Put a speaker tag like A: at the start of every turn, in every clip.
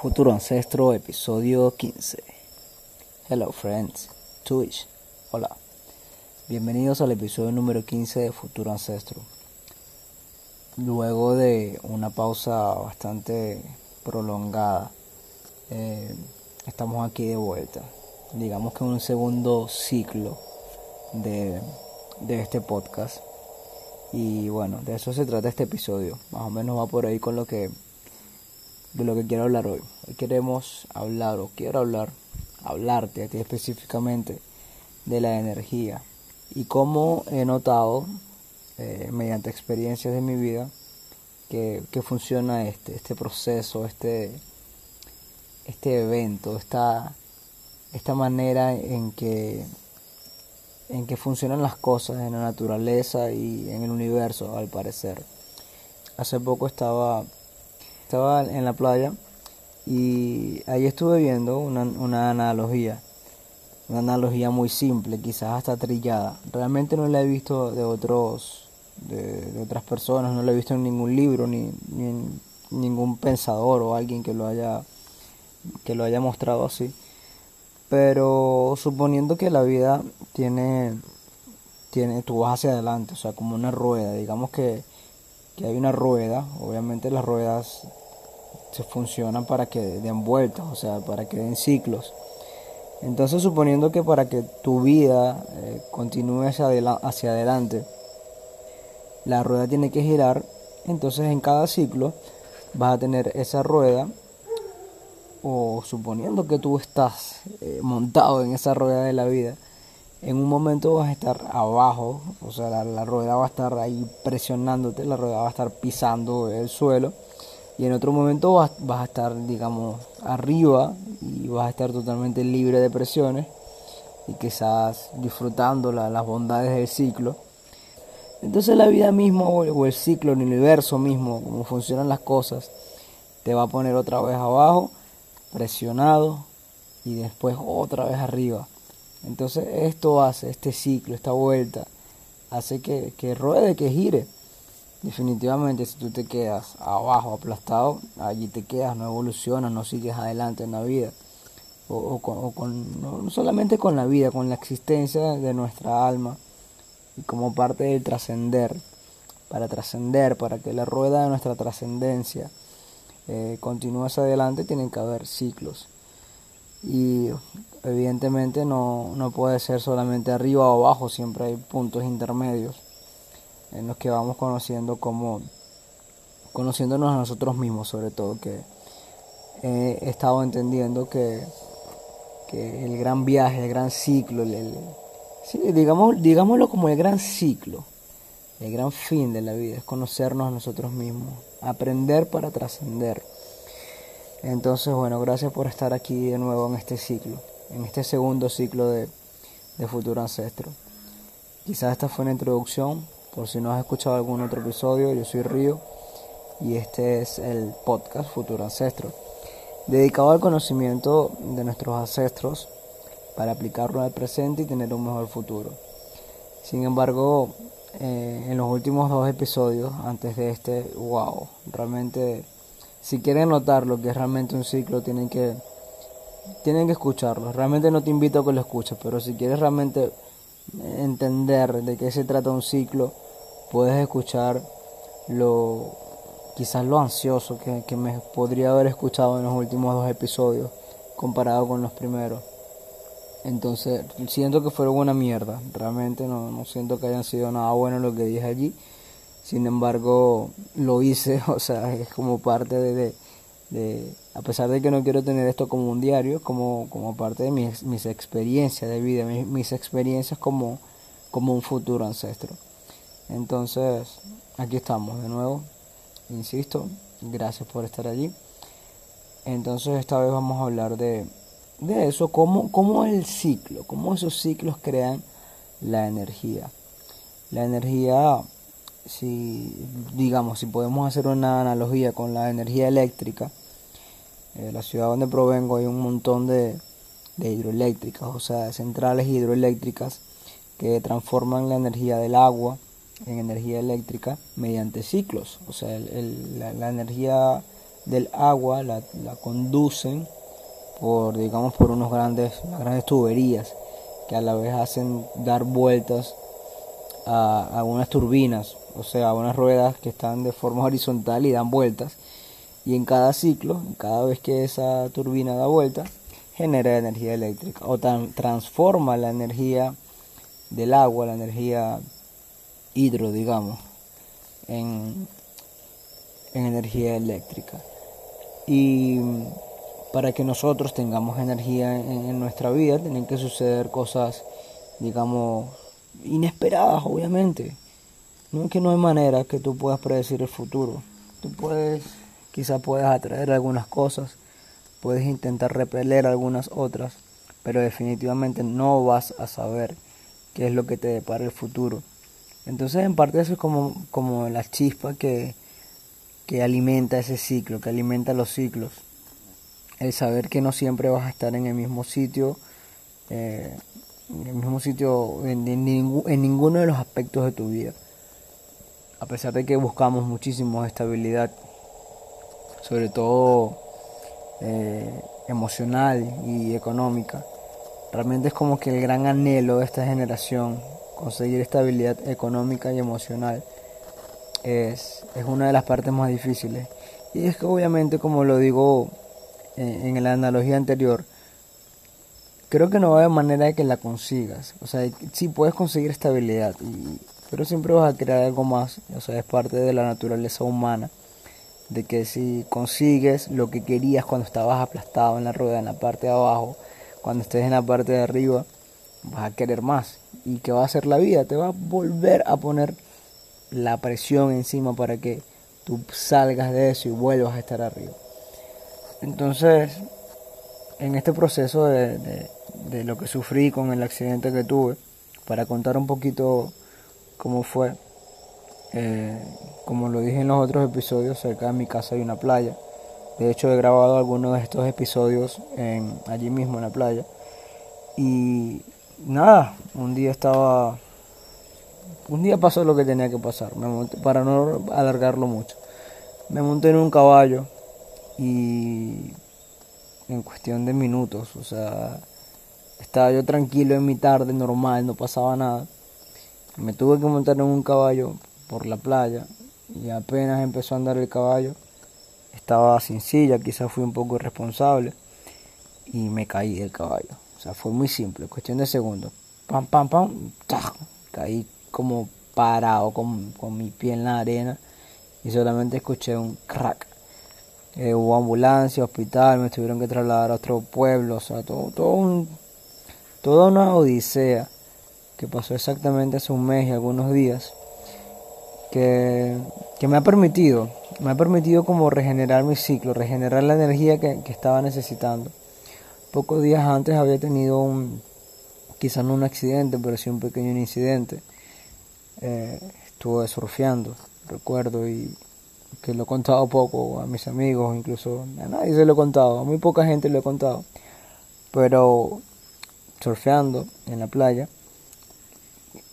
A: Futuro Ancestro, episodio 15. Hello friends, Twitch, hola. Bienvenidos al episodio número 15 de Futuro Ancestro. Luego de una pausa bastante prolongada, eh, estamos aquí de vuelta. Digamos que un segundo ciclo de, de este podcast. Y bueno, de eso se trata este episodio. Más o menos va por ahí con lo que de lo que quiero hablar hoy. Hoy queremos hablar o quiero hablar, hablarte a ti específicamente de la energía y cómo he notado eh, mediante experiencias de mi vida que, que, funciona este, este proceso, este, este evento, esta, esta manera en que, en que funcionan las cosas en la naturaleza y en el universo, al parecer. Hace poco estaba estaba en la playa y ahí estuve viendo una, una analogía, una analogía muy simple, quizás hasta trillada. Realmente no la he visto de otros, de, otras personas, no la he visto en ningún libro ni, ni en ningún pensador o alguien que lo haya, que lo haya mostrado así. Pero suponiendo que la vida tiene, tiene, tú vas hacia adelante, o sea, como una rueda, digamos que, que hay una rueda, obviamente las ruedas se funcionan para que den vueltas, o sea, para que den ciclos. Entonces, suponiendo que para que tu vida eh, continúe hacia, hacia adelante, la rueda tiene que girar, entonces en cada ciclo vas a tener esa rueda, o suponiendo que tú estás eh, montado en esa rueda de la vida, en un momento vas a estar abajo, o sea, la, la rueda va a estar ahí presionándote, la rueda va a estar pisando el suelo y en otro momento vas, a estar, digamos, arriba y vas a estar totalmente libre de presiones y quizás disfrutando las bondades del ciclo. Entonces la vida misma o el ciclo, el universo mismo, cómo funcionan las cosas, te va a poner otra vez abajo, presionado y después otra vez arriba. Entonces esto hace, este ciclo, esta vuelta, hace que, que ruede, que gire. Definitivamente si tú te quedas abajo aplastado, allí te quedas, no evolucionas, no sigues adelante en la vida. O, con, no, solamente con la vida, con la existencia de nuestra alma y como parte del trascender. Para trascender, para que la rueda de nuestra trascendencia eh, continúe hacia adelante, tienen que haber ciclos. Y evidentemente no, no puede ser solamente arriba o abajo, siempre hay puntos intermedios en los que vamos conociendo como conociéndonos a nosotros mismos sobre todo que he estado entendiendo que, que el gran viaje el gran ciclo el, sí, digamos digámoslo como el gran ciclo el gran fin de la vida es conocernos a nosotros mismos aprender para trascender. Entonces bueno gracias por estar aquí de nuevo en este ciclo en este segundo ciclo de, de futuro ancestro. Quizás esta fue una introducción por si no has escuchado algún otro episodio, yo soy Río y este es el podcast Futuro Ancestro, dedicado al conocimiento de nuestros ancestros para aplicarlo al presente y tener un mejor futuro. Sin embargo, eh, en los últimos dos episodios, antes de este, wow, realmente, si quieren notar lo que es realmente un ciclo, tienen que, tienen que escucharlo. Realmente no te invito a que lo escuches, pero si quieres realmente entender de qué se trata un ciclo, puedes escuchar lo quizás lo ansioso que, que, me podría haber escuchado en los últimos dos episodios comparado con los primeros. Entonces, siento que fueron una mierda. Realmente no, no siento que hayan sido nada bueno lo que dije allí. Sin embargo, lo hice, o sea, es como parte de, de, a pesar de que no quiero tener esto como un diario, como, como parte de mis, mis experiencias de vida, mis, mis experiencias como, como un futuro ancestro. Entonces, aquí estamos de nuevo, insisto, gracias por estar allí. Entonces, esta vez vamos a hablar de, de eso, cómo, cómo el ciclo, cómo esos ciclos crean la energía. La energía, si digamos, si podemos hacer una analogía con la energía eléctrica, en la ciudad donde provengo hay un montón de, de hidroeléctricas, o sea, centrales hidroeléctricas que transforman la energía del agua en energía eléctrica mediante ciclos. O sea, la, energía del agua la, conducen por, digamos, por unos grandes, grandes tuberías que a la vez hacen dar vueltas a, a unas turbinas, o sea, a unas ruedas que están de forma horizontal y dan vueltas. Y en cada ciclo, cada vez que esa turbina da vuelta, genera energía eléctrica o transforma la energía del agua, la energía hidro, digamos, en, en energía eléctrica. Y para que nosotros tengamos energía en, nuestra vida, tienen que suceder cosas, digamos, inesperadas, obviamente. No es que no hay manera que tú puedas predecir el futuro. Tú puedes, quizás puedas atraer algunas cosas, puedes intentar repeler algunas otras, pero definitivamente no vas a saber qué es lo que te depara el futuro. Entonces, en parte eso es como, como la chispa que, que alimenta ese ciclo, que alimenta los ciclos. El saber que no siempre vas a estar en el mismo sitio, eh, en el mismo sitio, en, en, ninguno de los aspectos de tu vida. A pesar de que buscamos muchísimo estabilidad, sobre todo eh, emocional y económica, realmente es como que el gran anhelo de esta generación conseguir estabilidad económica y emocional es, es una de las partes más difíciles. Y es que obviamente, como lo digo en, en la analogía anterior, creo que no va a haber manera de que la consigas. O sea, sí puedes conseguir estabilidad, pero siempre vas a crear algo más. O sea, es parte de la naturaleza humana. De que si consigues lo que querías cuando estabas aplastado en la rueda, en la parte de abajo, cuando estés en la parte de arriba, vas a querer más. ¿Y qué va a hacer la vida? Te va a volver a poner la presión encima para que tú salgas de eso y vuelvas a estar arriba. Entonces, en este proceso de, lo que sufrí con el accidente que tuve, para contar un poquito cómo fue, eh, como lo dije en los otros episodios, cerca de mi casa hay una playa. De hecho, he grabado algunos de estos episodios en, allí mismo en la playa. Y nada, un día estaba... Un día pasó lo que tenía que pasar, me para no alargarlo mucho. Me monté en un caballo y en cuestión de minutos, o sea, estaba yo tranquilo en mi tarde, normal, no pasaba nada. Me tuve que montar en un caballo por la playa y apenas empezó a andar el caballo, estaba sin silla, quizás fui un poco irresponsable y me caí del caballo. O sea, fue muy simple, cuestión de segundos. Pam, pam, pam, caí como parado con, mi pie en la arena y solamente escuché un crack. Eh, hubo ambulancia, hospital, me tuvieron que trasladar a otro pueblo, o sea, todo, todo un, toda una odisea que pasó exactamente hace un mes y algunos días, que, que me ha permitido, me ha permitido como regenerar mi ciclo, regenerar la energía que, que estaba necesitando. Pocos días antes había tenido un, quizás no un accidente, pero sí un pequeño incidente. Eh, estuve surfeando, recuerdo, y que lo he contado poco a mis amigos, incluso a nadie se lo he contado, a muy poca gente lo he contado. Pero surfeando en la playa,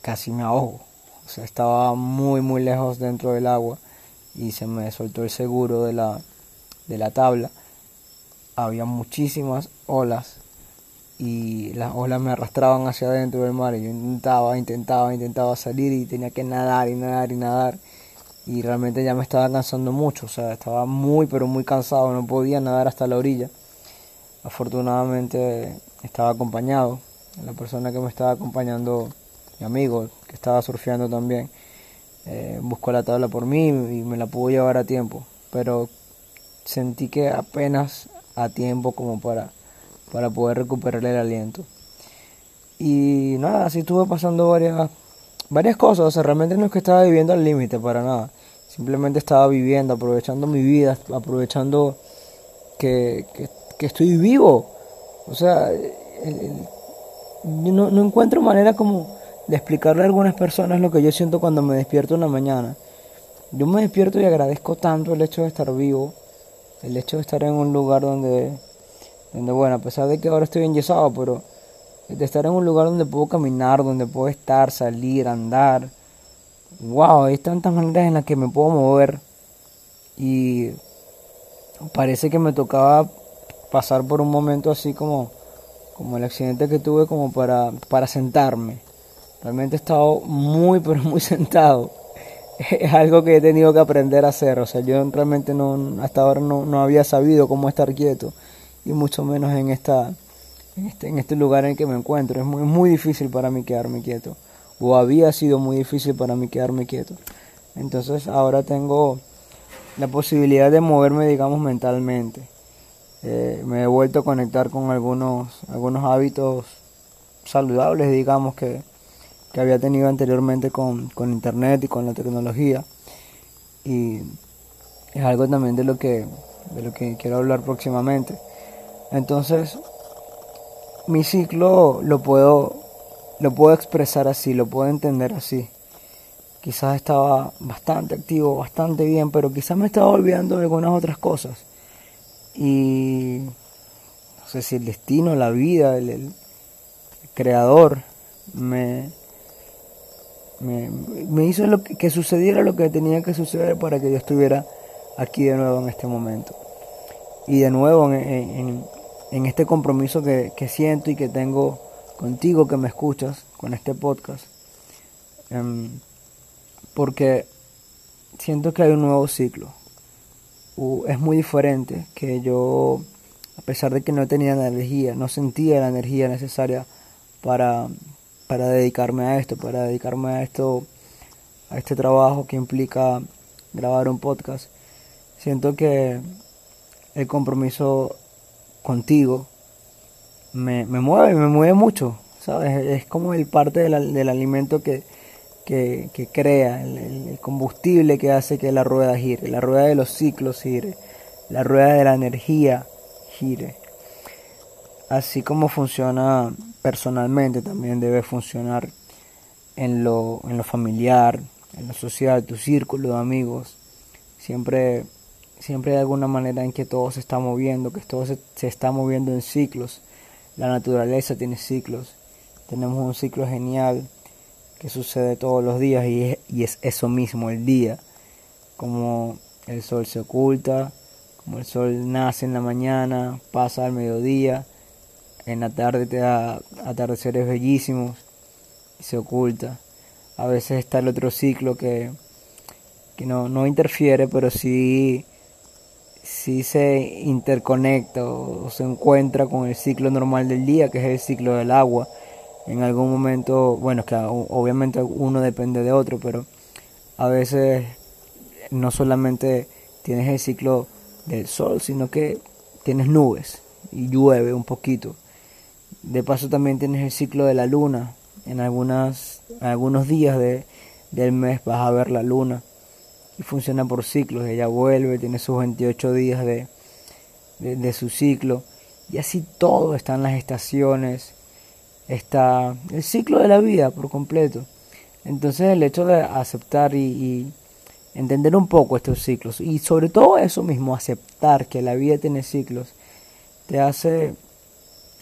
A: casi me ahogo. O sea, estaba muy, muy lejos dentro del agua y se me soltó el seguro de la, de la tabla había muchísimas olas y las olas me arrastraban hacia adentro del mar y yo intentaba, intentaba, intentaba salir y tenía que nadar y nadar y nadar y realmente ya me estaba cansando mucho, o sea, estaba muy pero muy cansado, no podía nadar hasta la orilla. Afortunadamente estaba acompañado, la persona que me estaba acompañando, mi amigo, que estaba surfeando también, eh, buscó la tabla por mí y me la pudo llevar a tiempo, pero sentí que apenas a tiempo como para, para poder recuperar el aliento. Y nada, así estuve pasando varias, varias cosas, o sea, realmente no es que estaba viviendo al límite para nada, simplemente estaba viviendo, aprovechando mi vida, aprovechando que, que, estoy vivo, o sea, no, no encuentro manera como de explicarle a algunas personas lo que yo siento cuando me despierto en la mañana. Yo me despierto y agradezco tanto el hecho de estar vivo, el hecho de estar en un lugar donde, donde bueno, a pesar de que ahora estoy enyesado, pero de estar en un lugar donde puedo caminar, donde puedo estar, salir, andar. Wow, hay tantas maneras en las que me puedo mover. Y parece que me tocaba pasar por un momento así como, como el accidente que tuve como para, para sentarme. Realmente he estado muy, pero muy sentado. Es algo que he tenido que aprender a hacer. O sea, yo realmente no, hasta ahora no, no había sabido cómo estar quieto. Y mucho menos en, esta, en, este, en este lugar en el que me encuentro. Es muy, muy difícil para mí quedarme quieto. O había sido muy difícil para mí quedarme quieto. Entonces ahora tengo la posibilidad de moverme, digamos, mentalmente. Eh, me he vuelto a conectar con algunos, algunos hábitos saludables, digamos, que, que había tenido anteriormente con, con, internet y con la tecnología. Y es algo también de lo que, de lo que quiero hablar próximamente. Entonces, mi ciclo lo puedo, lo puedo expresar así, lo puedo entender así quizás estaba bastante activo, bastante bien, pero quizás me estaba olvidando de algunas otras cosas. Y no sé si el destino, la vida, el, creador me, me, hizo lo que, sucediera lo que tenía que suceder para que yo estuviera aquí de nuevo en este momento. Y de nuevo en, este compromiso que, siento y que tengo contigo que me escuchas con este podcast. Em, porque siento que hay un nuevo ciclo. Es muy diferente que yo, a pesar de que no tenía la energía, no sentía la energía necesaria para, para dedicarme a esto, para dedicarme a esto, a este trabajo que implica grabar un podcast. Siento que el compromiso contigo me, me mueve, me mueve mucho, ¿sabes? Es como el parte del alimento que, que, crea, el, combustible que hace que la rueda gire, la rueda de los ciclos gire, la rueda de la energía gire. Así como funciona personalmente, también debe funcionar en lo, en lo familiar, en lo social, tu círculo de amigos. Siempre, siempre hay alguna manera en que todo se está moviendo, que todo se, se está moviendo en ciclos. La naturaleza tiene ciclos. Tenemos un ciclo genial que sucede todos los días y es, y es eso mismo, el día, como el sol se oculta, como el sol nace en la mañana, pasa al mediodía, en la tarde te da atardeceres bellísimos y se oculta. A veces está el otro ciclo que, que no, no interfiere, pero sí, sí se interconecta o se encuentra con el ciclo normal del día, que es el ciclo del agua en algún momento, bueno, que obviamente uno depende de otro, pero a veces no solamente tienes el ciclo del sol, sino que tienes nubes y llueve un poquito. De paso también tienes el ciclo de la luna. En algunas, algunos días de, del mes vas a ver la luna y funciona por ciclos. Ella vuelve, tiene sus 28 días de, de, su ciclo y así todo están las estaciones está el ciclo de la vida por completo. Entonces el hecho de aceptar y, entender un poco estos ciclos y sobre todo eso mismo, aceptar que la vida tiene ciclos, te hace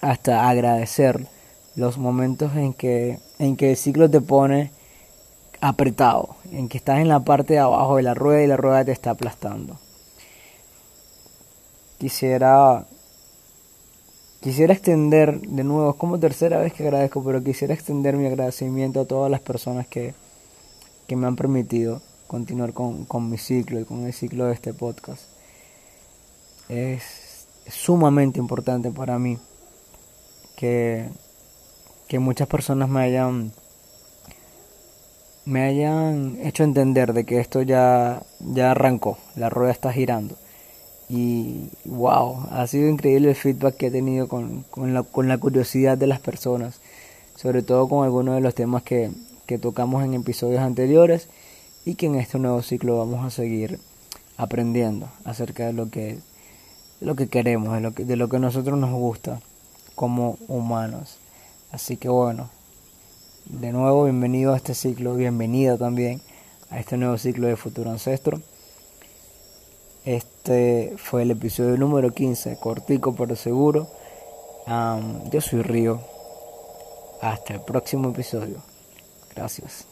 A: hasta agradecer los momentos en que, en que el ciclo te pone apretado, en que estás en la parte de abajo de la rueda y la rueda te está aplastando. Quisiera Quisiera extender, de nuevo, es como tercera vez que agradezco, pero quisiera extender mi agradecimiento a todas las personas que, que me han permitido continuar con, con, mi ciclo y con el ciclo de este podcast. Es, sumamente importante para mí que, que muchas personas me hayan me hayan hecho entender de que esto ya, ya arrancó, la rueda está girando y wow, ha sido increíble el feedback que he tenido con, con, la, con la curiosidad de las personas, sobre todo con algunos de los temas que, que tocamos en episodios anteriores y que en este nuevo ciclo vamos a seguir aprendiendo acerca de lo que, lo que queremos, de lo que, de lo que a nosotros nos gusta como humanos. Así que bueno, de nuevo bienvenido a este ciclo, bienvenida también a este nuevo ciclo de Futuro Ancestro. Este fue el episodio número 15, cortico pero seguro. yo soy Río. Hasta el próximo episodio. Gracias.